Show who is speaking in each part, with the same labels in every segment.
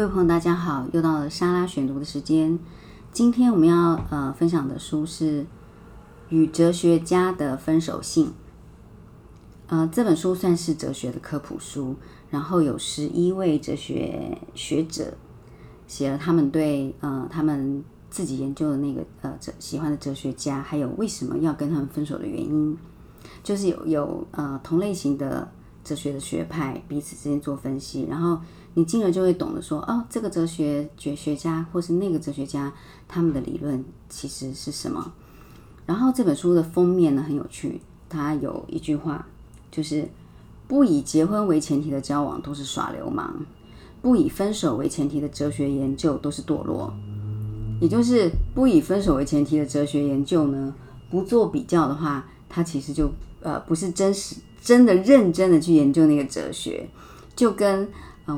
Speaker 1: 各位朋友，大家好，又到了莎拉选读的时间。今天我们要呃分享的书是《与哲学家的分手信》。呃，这本书算是哲学的科普书，然后有十一位哲学学者写了他们对呃他们自己研究的那个呃哲喜欢的哲学家，还有为什么要跟他们分手的原因，就是有有呃同类型的哲学的学派彼此之间做分析，然后。你进而就会懂得说，哦，这个哲学哲学家或是那个哲学家，他们的理论其实是什么？然后这本书的封面呢很有趣，它有一句话，就是不以结婚为前提的交往都是耍流氓，不以分手为前提的哲学研究都是堕落。也就是不以分手为前提的哲学研究呢，不做比较的话，它其实就呃不是真实真的认真的去研究那个哲学，就跟。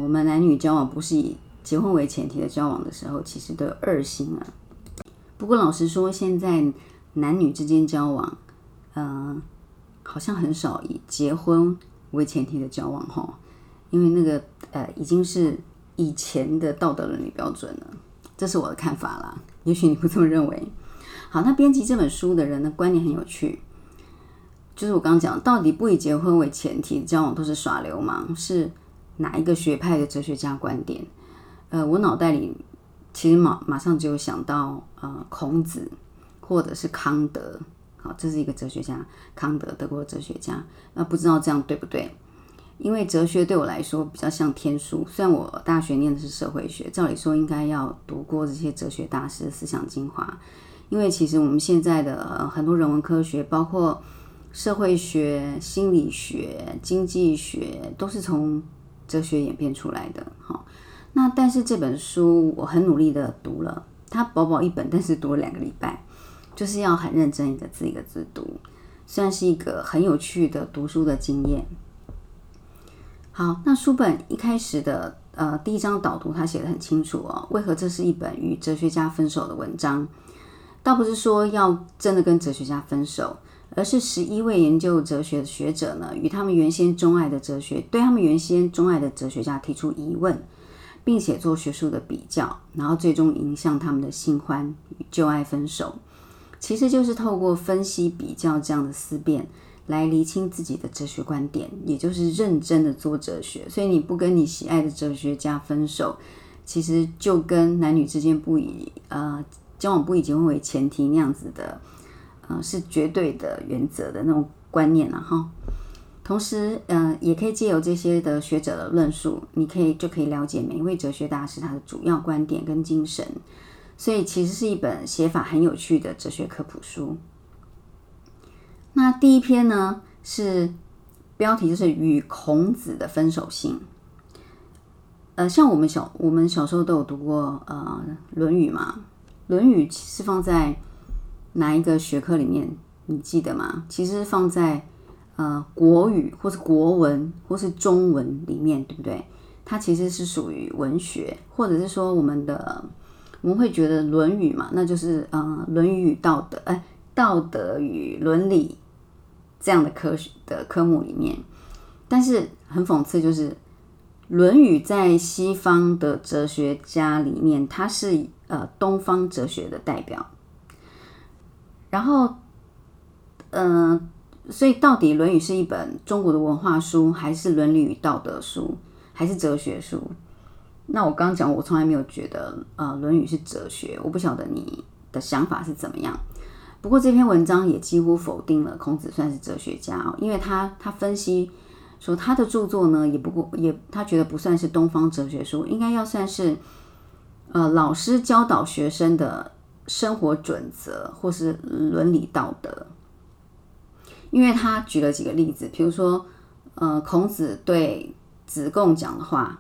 Speaker 1: 我们男女交往不是以结婚为前提的交往的时候，其实都有二心啊。不过老实说，现在男女之间交往，呃，好像很少以结婚为前提的交往哈，因为那个呃已经是以前的道德伦理标准了。这是我的看法啦，也许你不这么认为。好，那编辑这本书的人的观念很有趣，就是我刚刚讲，到底不以结婚为前提交往都是耍流氓是。哪一个学派的哲学家观点？呃，我脑袋里其实马马上就有想到，呃，孔子或者是康德，好，这是一个哲学家，康德，德国哲学家。那不知道这样对不对？因为哲学对我来说比较像天书，虽然我大学念的是社会学，照理说应该要读过这些哲学大师的思想精华。因为其实我们现在的很多人文科学，包括社会学、心理学、经济学，都是从哲学演变出来的，好。那但是这本书我很努力的读了，它薄薄一本，但是读了两个礼拜，就是要很认真一个字一个字读，算是一个很有趣的读书的经验。好，那书本一开始的呃第一章导读，他写的很清楚哦，为何这是一本与哲学家分手的文章？倒不是说要真的跟哲学家分手。而是十一位研究哲学的学者呢，与他们原先钟爱的哲学，对他们原先钟爱的哲学家提出疑问，并且做学术的比较，然后最终影响他们的新欢与旧爱分手。其实就是透过分析比较这样的思辨，来厘清自己的哲学观点，也就是认真的做哲学。所以你不跟你喜爱的哲学家分手，其实就跟男女之间不以呃交往不以结婚为前提那样子的。是绝对的原则的那种观念了哈。同时，嗯，也可以借由这些的学者的论述，你可以就可以了解每一位哲学大师他的主要观点跟精神。所以，其实是一本写法很有趣的哲学科普书。那第一篇呢，是标题就是《与孔子的分手信》。呃，像我们小我们小时候都有读过呃《论语》嘛，《论语》是放在。哪一个学科里面你记得吗？其实放在呃国语或是国文或是中文里面，对不对？它其实是属于文学，或者是说我们的我们会觉得《论语》嘛，那就是呃《论语》道德，哎，道德与伦理这样的科学的科目里面。但是很讽刺，就是《论语》在西方的哲学家里面，它是呃东方哲学的代表。然后，嗯，所以到底《论语》是一本中国的文化书，还是伦理与道德书，还是哲学书？那我刚刚讲，我从来没有觉得，呃，《论语》是哲学。我不晓得你的想法是怎么样。不过这篇文章也几乎否定了孔子算是哲学家哦，因为他他分析说他的著作呢，也不过也他觉得不算是东方哲学书，应该要算是，呃，老师教导学生的。生活准则或是伦理道德，因为他举了几个例子，比如说，呃，孔子对子贡讲的话，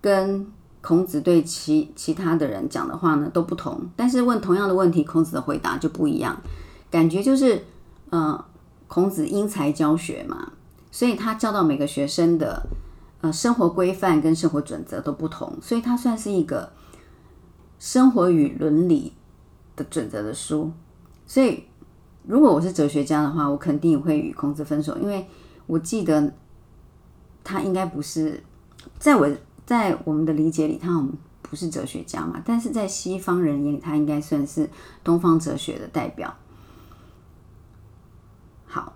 Speaker 1: 跟孔子对其其他的人讲的话呢都不同，但是问同样的问题，孔子的回答就不一样，感觉就是，呃，孔子因材教学嘛，所以他教导每个学生的，呃，生活规范跟生活准则都不同，所以他算是一个。生活与伦理的准则的书，所以如果我是哲学家的话，我肯定会与孔子分手，因为我记得他应该不是在我在我们的理解里，他不是哲学家嘛，但是在西方人眼里，他应该算是东方哲学的代表。好，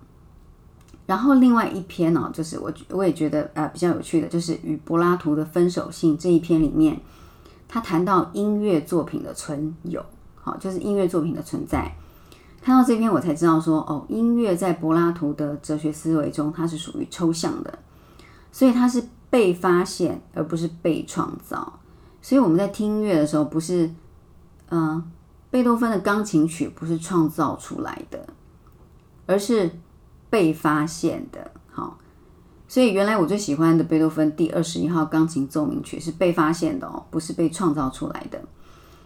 Speaker 1: 然后另外一篇呢，就是我我也觉得呃比较有趣的，就是与柏拉图的分手信这一篇里面，他谈到音乐作品的存有，好，就是音乐作品的存在。看到这篇，我才知道说，哦，音乐在柏拉图的哲学思维中，它是属于抽象的，所以它是被发现，而不是被创造。所以我们在听音乐的时候，不是，嗯，贝多芬的钢琴曲不是创造出来的。而是被发现的，所以原来我最喜欢的贝多芬第二十一号钢琴奏鸣曲是被发现的哦，不是被创造出来的。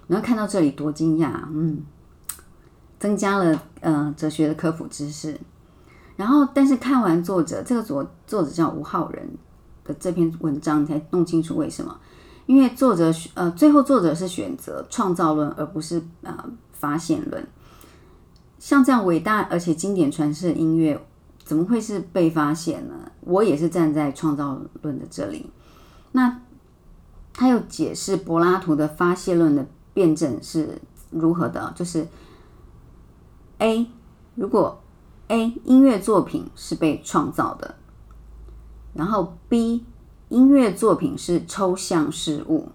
Speaker 1: 然后看到这里多惊讶，嗯，增加了呃哲学的科普知识。然后，但是看完作者这个作作者叫吴浩仁的这篇文章，你才弄清楚为什么？因为作者呃最后作者是选择创造论，而不是呃发现论。像这样伟大而且经典传世的音乐，怎么会是被发现呢？我也是站在创造论的这里。那他又解释柏拉图的发现论的辩证是如何的？就是 A，如果 A 音乐作品是被创造的，然后 B 音乐作品是抽象事物，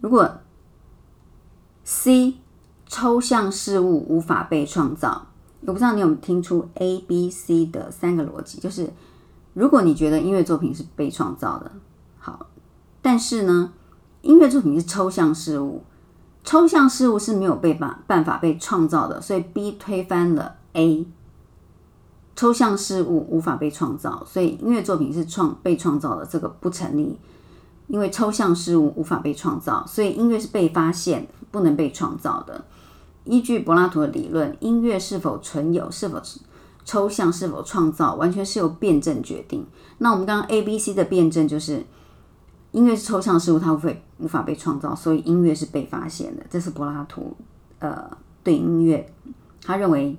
Speaker 1: 如果 C。抽象事物无法被创造，我不知道你有没有听出 A、B、C 的三个逻辑，就是如果你觉得音乐作品是被创造的，好，但是呢，音乐作品是抽象事物，抽象事物是没有被办办法被创造的，所以 B 推翻了 A，抽象事物无法被创造，所以音乐作品是创被创造的，这个不成立，因为抽象事物无法被创造，所以音乐是被发现，不能被创造的。依据柏拉图的理论，音乐是否存有、是否抽象、是否创造，完全是由辩证决定。那我们刚刚 A、B、C 的辩证就是，音乐是抽象事物，它会无法被创造，所以音乐是被发现的。这是柏拉图呃对音乐，他认为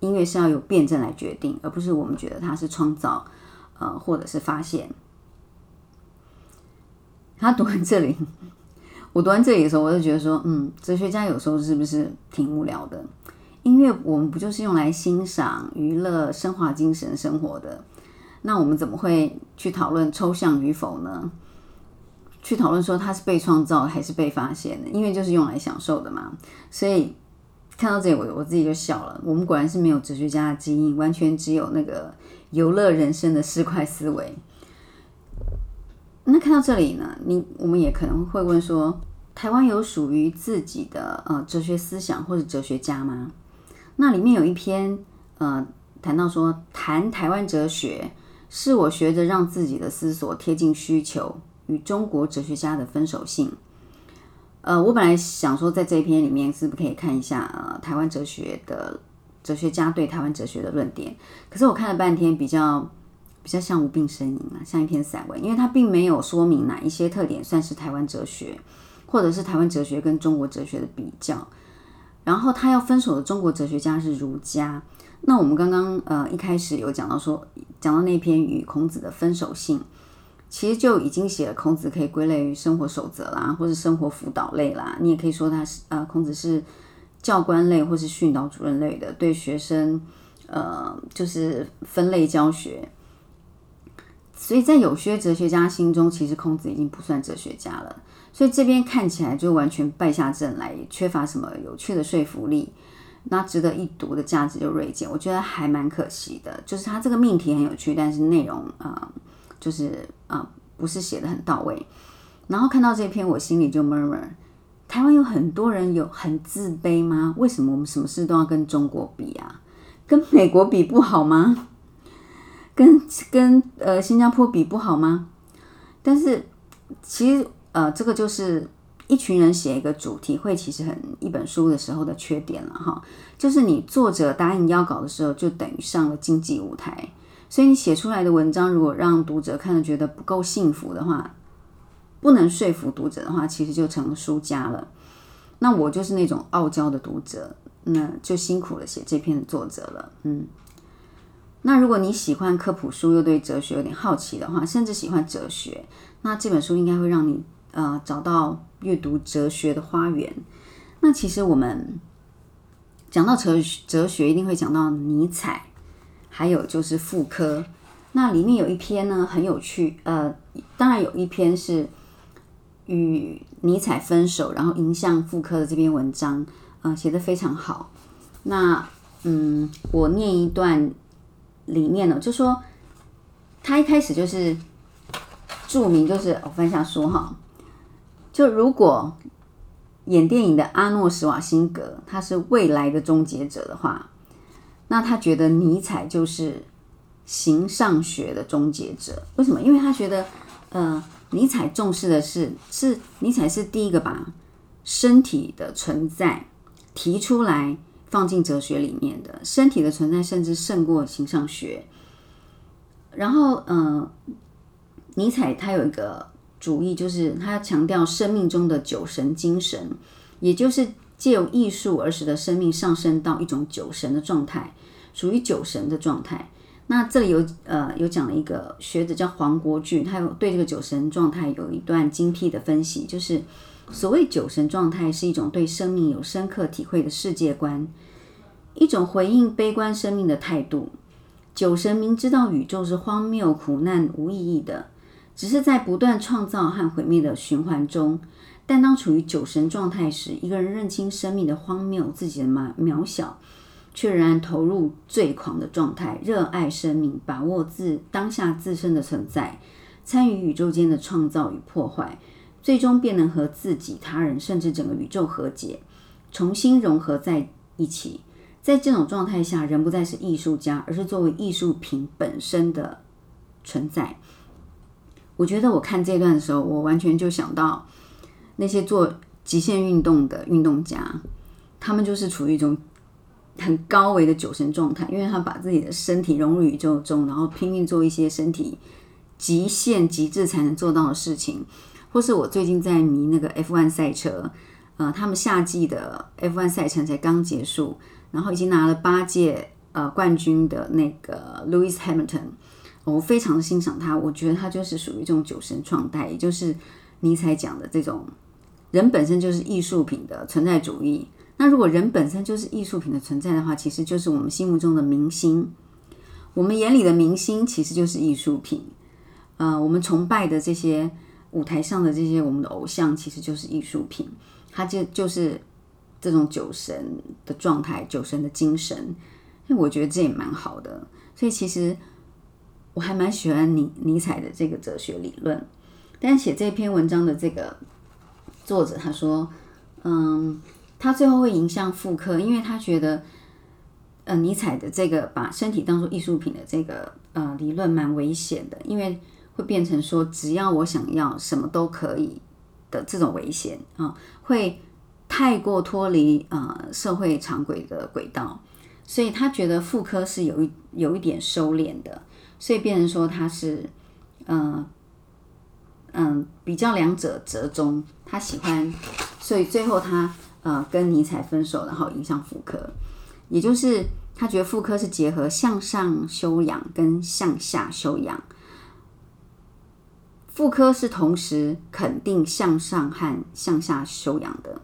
Speaker 1: 音乐是要由辩证来决定，而不是我们觉得它是创造呃或者是发现。他读完这里。我读完这里的时候，我就觉得说，嗯，哲学家有时候是不是挺无聊的？音乐我们不就是用来欣赏、娱乐、升华精神生活的？那我们怎么会去讨论抽象与否呢？去讨论说它是被创造还是被发现的？音乐就是用来享受的嘛。所以看到这里，我我自己就笑了。我们果然是没有哲学家的基因，完全只有那个游乐人生的市侩思维。那看到这里呢，你我们也可能会问说，台湾有属于自己的呃哲学思想或者哲学家吗？那里面有一篇呃谈到说，谈台湾哲学是我学着让自己的思索贴近需求与中国哲学家的分手信。呃，我本来想说在这一篇里面是不是可以看一下呃台湾哲学的哲学家对台湾哲学的论点，可是我看了半天比较。比较像无病呻吟啊，像一篇散文，因为它并没有说明哪一些特点算是台湾哲学，或者是台湾哲学跟中国哲学的比较。然后他要分手的中国哲学家是儒家。那我们刚刚呃一开始有讲到说，讲到那篇与孔子的分手信，其实就已经写了孔子可以归类于生活守则啦，或是生活辅导类啦。你也可以说他是呃孔子是教官类或是训导主任类的，对学生呃就是分类教学。所以在有些哲学家心中，其实孔子已经不算哲学家了。所以这边看起来就完全败下阵来，缺乏什么有趣的说服力，那值得一读的价值就锐减。我觉得还蛮可惜的，就是他这个命题很有趣，但是内容啊，就是啊，不是写的很到位。然后看到这篇，我心里就 murmur：台湾有很多人有很自卑吗？为什么我们什么事都要跟中国比啊？跟美国比不好吗？跟跟呃新加坡比不好吗？但是其实呃这个就是一群人写一个主题会，其实很一本书的时候的缺点了哈。就是你作者答应邀稿的时候，就等于上了经济舞台，所以你写出来的文章如果让读者看了觉得不够幸福的话，不能说服读者的话，其实就成了输家了。那我就是那种傲娇的读者，那就辛苦了写这篇的作者了，嗯。那如果你喜欢科普书，又对哲学有点好奇的话，甚至喜欢哲学，那这本书应该会让你呃找到阅读哲学的花园。那其实我们讲到哲哲学，一定会讲到尼采，还有就是妇科。那里面有一篇呢很有趣，呃，当然有一篇是与尼采分手，然后迎向妇科的这篇文章，呃，写得非常好。那嗯，我念一段里面呢，就说他一开始就是著名，就是我分享说哈，就如果演电影的阿诺·施瓦辛格他是未来的终结者的话，那他觉得尼采就是。形上学的终结者，为什么？因为他觉得，呃，尼采重视的是，是尼采是第一个把身体的存在提出来放进哲学里面的，身体的存在甚至胜过形上学。然后，呃，尼采他有一个主义，就是他强调生命中的酒神精神，也就是借由艺术而使得生命上升到一种酒神的状态，属于酒神的状态。那这里有呃有讲了一个学者叫黄国俊，他有对这个酒神状态有一段精辟的分析，就是所谓酒神状态是一种对生命有深刻体会的世界观，一种回应悲观生命的态度。酒神明知道宇宙是荒谬、苦难、无意义的，只是在不断创造和毁灭的循环中。但当处于酒神状态时，一个人认清生命的荒谬，自己的渺渺小。却仍然投入最狂的状态，热爱生命，把握自当下自身的存在，参与宇宙间的创造与破坏，最终便能和自己、他人，甚至整个宇宙和解，重新融合在一起。在这种状态下，人不再是艺术家，而是作为艺术品本身的存在。我觉得我看这段的时候，我完全就想到那些做极限运动的运动家，他们就是处于一种。很高维的酒神状态，因为他把自己的身体融入宇宙中，然后拼命做一些身体极限极致才能做到的事情。或是我最近在迷那个 F1 赛车，呃，他们夏季的 F1 赛程才刚结束，然后已经拿了八届呃冠军的那个 Lewis Hamilton，我非常欣赏他，我觉得他就是属于这种酒神状态，也就是尼采讲的这种人本身就是艺术品的存在主义。那如果人本身就是艺术品的存在的话，其实就是我们心目中的明星。我们眼里的明星其实就是艺术品。呃，我们崇拜的这些舞台上的这些我们的偶像，其实就是艺术品。他就就是这种酒神的状态，酒神的精神。因为我觉得这也蛮好的。所以其实我还蛮喜欢尼尼采的这个哲学理论。但写这篇文章的这个作者他说，嗯。他最后会迎向复刻，因为他觉得，呃，尼采的这个把身体当做艺术品的这个呃理论蛮危险的，因为会变成说只要我想要什么都可以的这种危险啊，会太过脱离呃社会常轨的轨道，所以他觉得妇科是有一有一点收敛的，所以变成说他是嗯嗯比较两者折中，他喜欢，所以最后他。呃，跟尼采分手，然后影响妇科，也就是他觉得妇科是结合向上修养跟向下修养，妇科是同时肯定向上和向下修养的，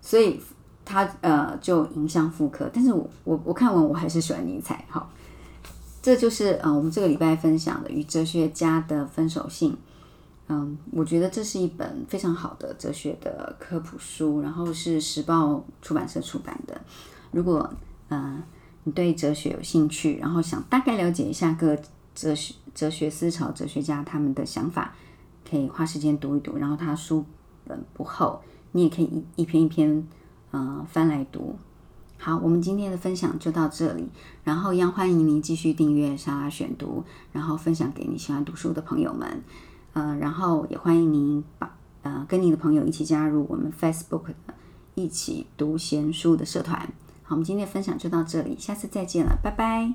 Speaker 1: 所以他呃就影响妇科。但是我我我看完我还是喜欢尼采。好，这就是呃我们这个礼拜分享的与哲学家的分手信。嗯，我觉得这是一本非常好的哲学的科普书，然后是时报出版社出版的。如果呃你对哲学有兴趣，然后想大概了解一下各哲学哲学思潮哲学家他们的想法，可以花时间读一读。然后他书本不厚，你也可以一一篇一篇呃翻来读。好，我们今天的分享就到这里，然后一样欢迎您继续订阅莎拉选读，然后分享给你喜欢读书的朋友们。呃，然后也欢迎您把呃跟你的朋友一起加入我们 Facebook 的一起读闲书的社团。好，我们今天的分享就到这里，下次再见了，拜拜。